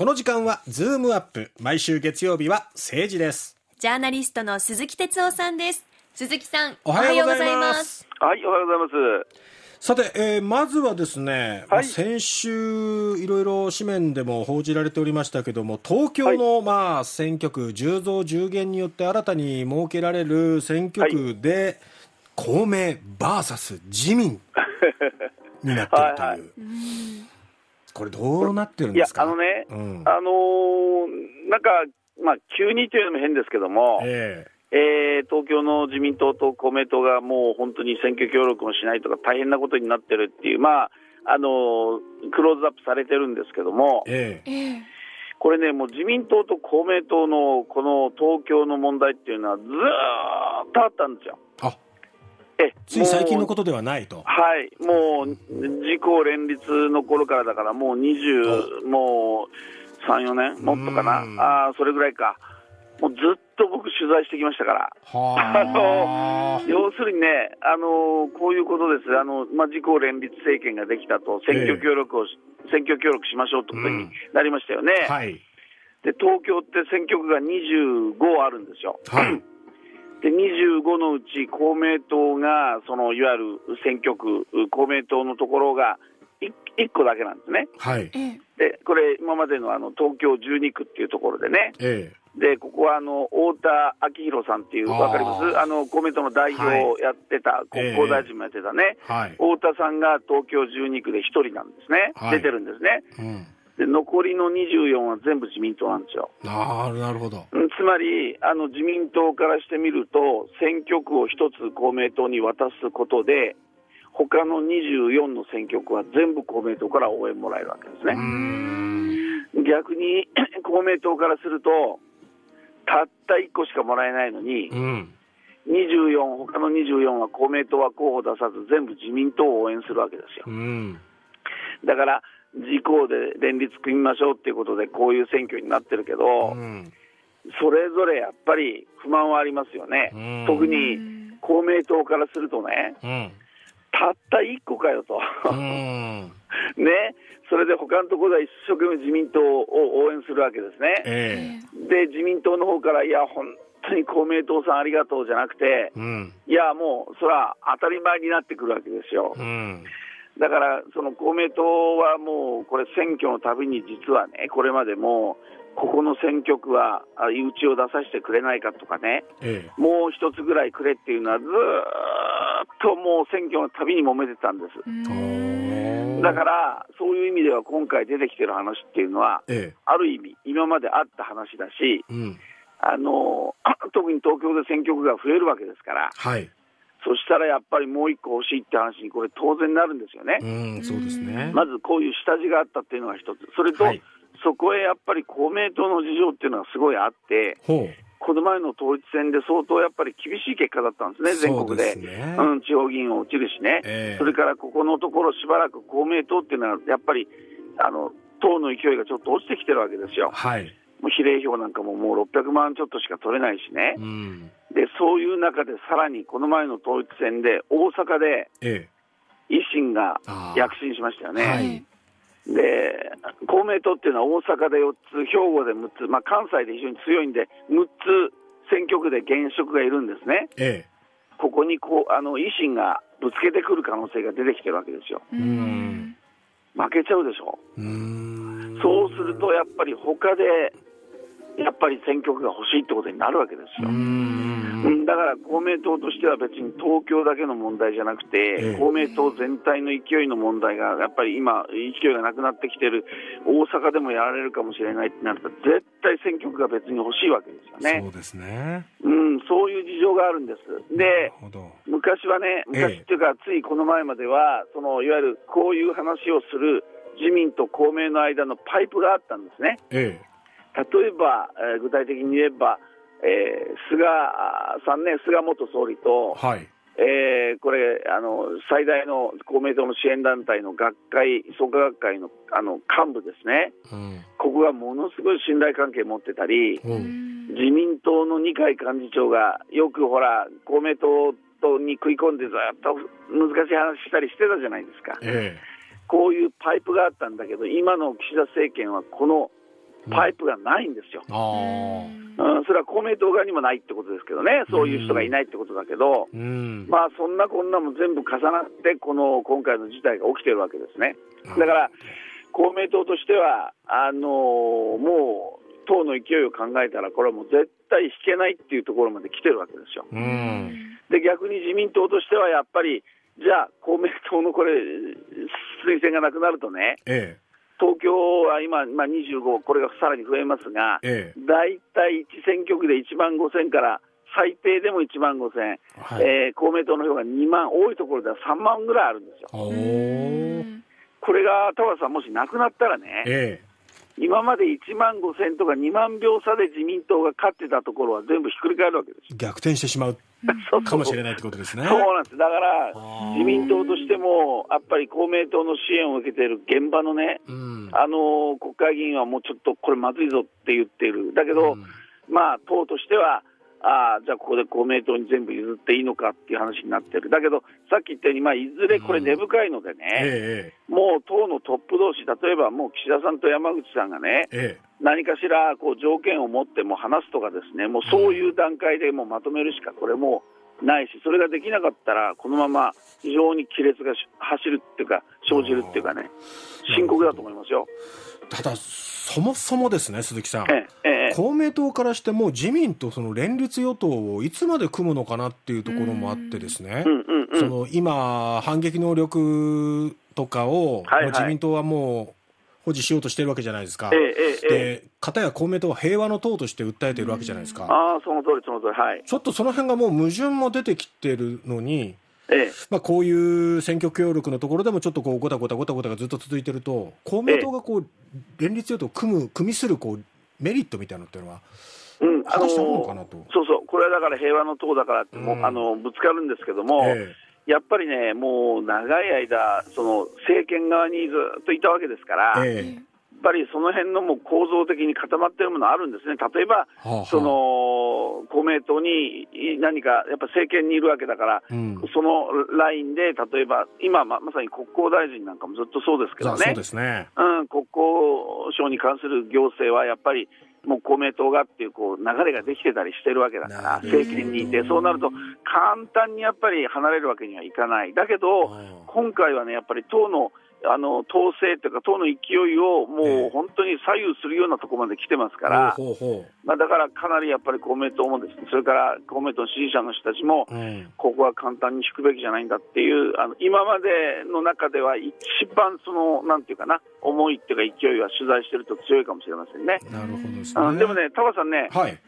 この時間はズームアップ毎週月曜日は政治です。ジャーナリストの鈴木哲夫さんです。鈴木さんおはようございます。はい、おはようございます。さて、えーまずはですね、はい。先週いろいろ紙面でも報じられておりましたけども東京の、まあ選挙区10増10減によって新たに設けられる選挙区で、公明 VS 自民になっているという、はいはいこれどうなってるんいやです、か？あのね、うん。あのーなんか、まあ、急にというのも変ですけども、ええ。ー東京の自民党と公明党がもう本当に選挙協力もしないとか、大変なことになってるっていう、まあ、あのークローズアップされてるんですけども、ええ。ええ。これね、もう自民党と公明党のこの東京の問題っていうのは、ずーっとあったんですよ。あえ つい最近のことではないと。はい、もう自公連立の頃からだから、もう20、もう3、4年、もっとかな？うん、あーそれぐらいか、もうずっと僕、取材してきましたから、はあ。要するにね、あのこういうことです、あのまあ、自公連立政権ができたと、選挙協力をし、選挙協力しましょうってことになりましたよね、はい。で東京って選挙区が25あるんですよ。はい。で25のうち公明党がそのいわゆる選挙区公明党のところが 1, 個だけなんですね。はい。ええでこれ今までのあの東京12区っていうところでね。えでここはあの太田昭弘さんっていうあーわかります？あの公明党の代表をやってた、ええ国交大臣もやってたね、えはい。太田さんが東京12区で1人なんですね、はい出てるんですねうん。で残りの24は全部自民党なんですよなるほど。うんつまりあの自民党からしてみると、選挙区を一つ公明党に渡すことで、他の24の選挙区は全部公明党から応援もらえるわけですね。ん。逆に 公明党からすると、たった1個しかもらえないのにう、ん。24、他の24は公明党は候補出さず、全部自民党を応援するわけですよう。ん。だから、自公で連立組みましょうっていうことで、こういう選挙になってるけど、うん。それぞれやっぱり不満はありますよねうん。特に公明党からするとね、うん。たった1個かよと、うん。ね、それで他のところでは一生懸命自民党を応援するわけですね。ええで、自民党の方から、いや、本当に公明党さんありがとうじゃなくて、うん。いや、もうそれは当たり前になってくるわけですよ。うん。だから、その公明党はもう、これ、選挙のたびに実はね、これまでも、ここの選挙区は、あうちを出させてくれないかとかね、ええもう一つぐらいくれっていうのは、ずーっともう選挙のたびに揉めてたんです。おだから、そういう意味では今回出てきてる話っていうのは、ええある意味、今まであった話だし、うん。あの 特に東京で選挙区が増えるわけですから、はい。そしたらやっぱりもう一個欲しいって話に、これ、当然なるんですよね。うん、そうですね。まずこういう下地があったっていうのが一つ、それと、はいそこへやっぱり公明党の事情っていうのがすごいあって、ほう。この前の統一選で相当やっぱり厳しい結果だったんですね、全国で。そうねうん、地方議員を落ちるしね、ええそれからここのところ、しばらく公明党っていうのは、やっぱりあの党の勢いがちょっと落ちてきてるわけですよ、はい。もう比例票なんかももう600万ちょっとしか取れないしね、うん。でそういう中でさらにこの前の統一選で、大阪でえ維新が躍進しましたよね。はいで公明党っていうのは大阪で4つ、兵庫で6つ、まあ、関西で非常に強いんで、6つ選挙区で現職がいるんですね、え。えここにこうあの維新がぶつけてくる可能性が出てきてるわけですよ。負けちゃうでしょ、う。そうするとやっぱり他で、やっぱり選挙区が欲しいってことになるわけですうよ。ん。うん、だから公明党としては別に東京だけの問題じゃなくて、ええ公明党全体の勢いの問題がやっぱり今、勢いがなくなってきてる、大阪でもやられるかもしれないってなると、絶対選挙区が別に欲しいわけですよね、そうですね。うん、そういう事情があるんです。なで。昔はね、ええ昔っていうか、ついこの前までは、そのいわゆるこういう話をする自民と公明の間のパイプがあったんですね。ええ。例えば、えー具体的に言えば、えー菅さんね、菅元総理と、はい。えーこれあの、最大の公明党の支援団体の学会、創価学会のあの幹部ですね、うん。ここがものすごい信頼関係持ってたり、うん。自民党の二階幹事長がよくほら、公明党とに食い込んでずっと難しい話したりしてたじゃないですか。えこういうパイプがあったんだけど、今の岸田政権はこのパイプがないんですよ。あうん、それは公明党側にもないってことですけどね、そういう人がいないってことだけど、ーうん。まあそんなこんなも全部重なって、この今回の事態が起きてるわけですね。だから、公明党としては、あのーもう、党の勢いを考えたら、これはもう絶対引けないっていうところまで来てるわけですよ。うん。で、逆に自民党としてはやっぱり、じゃあ、公明党のこれ、推薦がなくなるとね、え東京は今、まあ、25、これがさらに増えますがえ、え。大体1選挙区で1万5000から、最低でも1万5000、えはい。えー公明党の票が2万、多いところでは3万ぐらいあるんですよ。これが田原さん、もしなくなったらね、え今まで1万5000とか2万票差で自民党が勝ってたところは全部ひっくり返るわけですえ逆転してしまう よ。かもしれないってことですね。そうなんです。だから自民党としても、やっぱり公明党の支援を受けている現場のね、うん。あの国会議員はもうちょっとこれまずいぞって言っている。だけど、うんまあ、党としては、ああ、じゃあここで公明党に全部譲っていいのかっていう話になってる。だけど、さっき言ったように、まあ、いずれこれ根深いのでね、ええもう党のトップ同士、例えばもう岸田さんと山口さんがね、えええ何かしらこう条件を持っても話すとかですね、もうそういう段階でもうまとめるしかこれもうないし、それができなかったら、このまま非常に亀裂がし走るっていうか、生じるっていうかね、深刻だと思いますよ。ただ、そもそもですね、鈴木さん。ええええ公明党からしても自民とその連立与党をいつまで組むのかなっていうところもあってですね、その今、反撃能力とかを、はいはい。もう自民党はもう保持しようとしてるわけじゃないですか、ええで片や公明党は平和の党として訴えているわけじゃないですか、ああ、その通り、その通り、はい。ちょっとその辺がもう矛盾も出てきてるのに、ええ。まあ、こういう選挙協力のところでもちょっとこうごたごたごたごたがずっと続いてると、公明党がこう連立与党を組む、組みするこうメリットみたいなのっていうのは、うん、あるのかなと。そうそう、これはだから平和の党だからってもう、うんあのぶつかるんですけども、え。やっぱりね、もう長い間、その政権側にずっといたわけですから、ええぱりその辺のもう構造的に固まってるものあるんですね、例えば、はあはあ。その公明党に何か、やっぱ政権にいるわけだから、うん。そのラインで、例えば、今ま、まさに国交大臣なんかもずっとそうですけどね。そうで、すね。うん、国交省に関する行政はやっぱり、もう公明党がっていうこう流れができてたりしてるわけだから、政権にいて、そうなると、簡単にやっぱり離れるわけにはいかない、だけど、うん。今回はね、やっぱり党のあの統制というか、党の勢いをもええう本当に左右するようなところまで来てますから、ほうほうほまあ、だからかなりやっぱり公明党もですね、それから公明党の支持者の人たちも。ここは簡単に引くべきじゃないんだっていう、あの今までの中では一番その、なんていうかな、思いっていうか勢いは取材してると強いかもしれませんね。なるほどですね。うん、でもね、タバさんね、はい。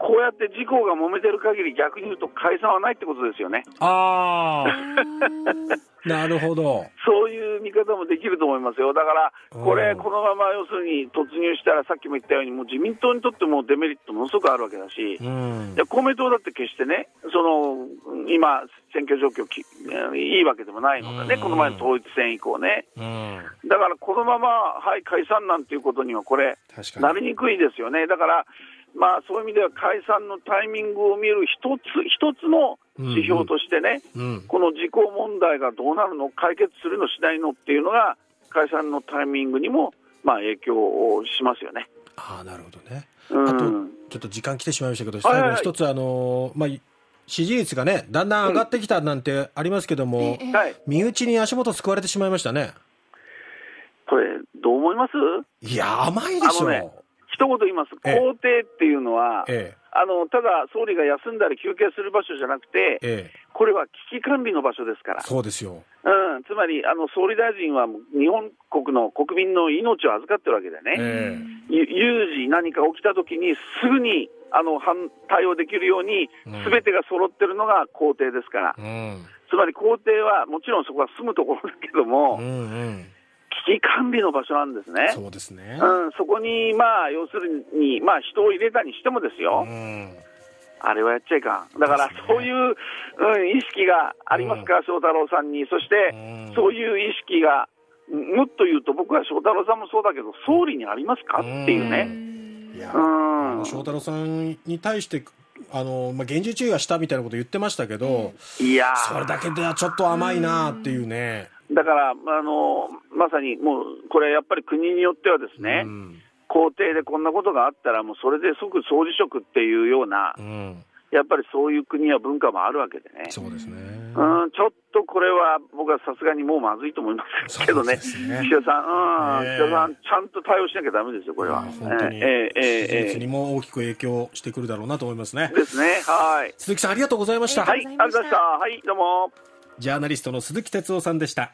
こうやって自公が揉めてる限り逆に言うと解散はないってことですよね。ああ、なるほど。そういう見方もできると思いますよ。だから、これ、うんこのまま要するに突入したら、さっきも言ったように、もう自民党にとってもデメリットものすごくあるわけだし、うんい。や公明党だって決してね、その今、選挙状況きいいわけでもないのでね、うんこの前の統一選以降ね、うん。だからこのまま、はい、解散なんていうことには、これ。なりにくいですよね、だから、まあ、そういう意味では解散のタイミングを見る一つ一つの指標としてね、うん。この時効問題がどうなるの、解決するのしないのっていうのが、解散のタイミングにも、まあ、影響をしますよね。ああ、なるほどね。うんあと、ちょっと時間来てしまいましたけど、はいはい最後に一つ、あのーまあ、支持率がね、だんだん上がってきたなんてありますけども、ええはい、身内に足元すくわれてしまいましたね。これ、どう思います？いや、甘いでしょ。あのね一言言います、ええ。公邸っていうのは、えあのただ総理が休んだり休憩する場所じゃなくてえ、、え。これは危機管理の場所ですから。え、、そうですよ。うん、つまりあの総理大臣は日本国の国民の命を預かってるわけでね、有事、何か起きたときに、すぐにあの反対応できるようにうん、すべてが揃ってるのが公邸ですから、えうん。つまり公邸はもちろんそこは住むところだけども、うんうん。危機管理の場所なんですね。そうですね。うん、そこに、まあ、要するに、まあ、人を入れたにしてもですよ、うん。あれはやっちゃいかん。だからそういう、うん、意識がありますか、翔太郎さんに。そして、うんそういう意識が、もっと言うと、僕は翔太郎さんもそうだけど、総理にありますか？っていうね。いや、うん翔太郎さんに対して、あの、まあ、厳重注意はしたみたいなこと言ってましたけど、いやそれだけではちょっと甘いなっていうね。だから、あの、まさにもう、これやっぱり国によってはですね、うん校庭でこんなことがあったら、もうそれで即総辞職っていうような、うん、やっぱりそういう国や文化もあるわけでね、そうですね。うん、ちょっとこれは僕はさすがにもうまずいと思いますけどね、ね岸田さん、うん、ええ岸田さん、ちゃんと対応しなきゃだめですよ、これは。本当にええええ支持率えにも大きく影響してくるだろうなと思いますねえ。ですね、はい。鈴木さんありがとうございました。はい、ありがとうございました。はい、どうも。ジャーナリストの鈴木哲夫さんでした。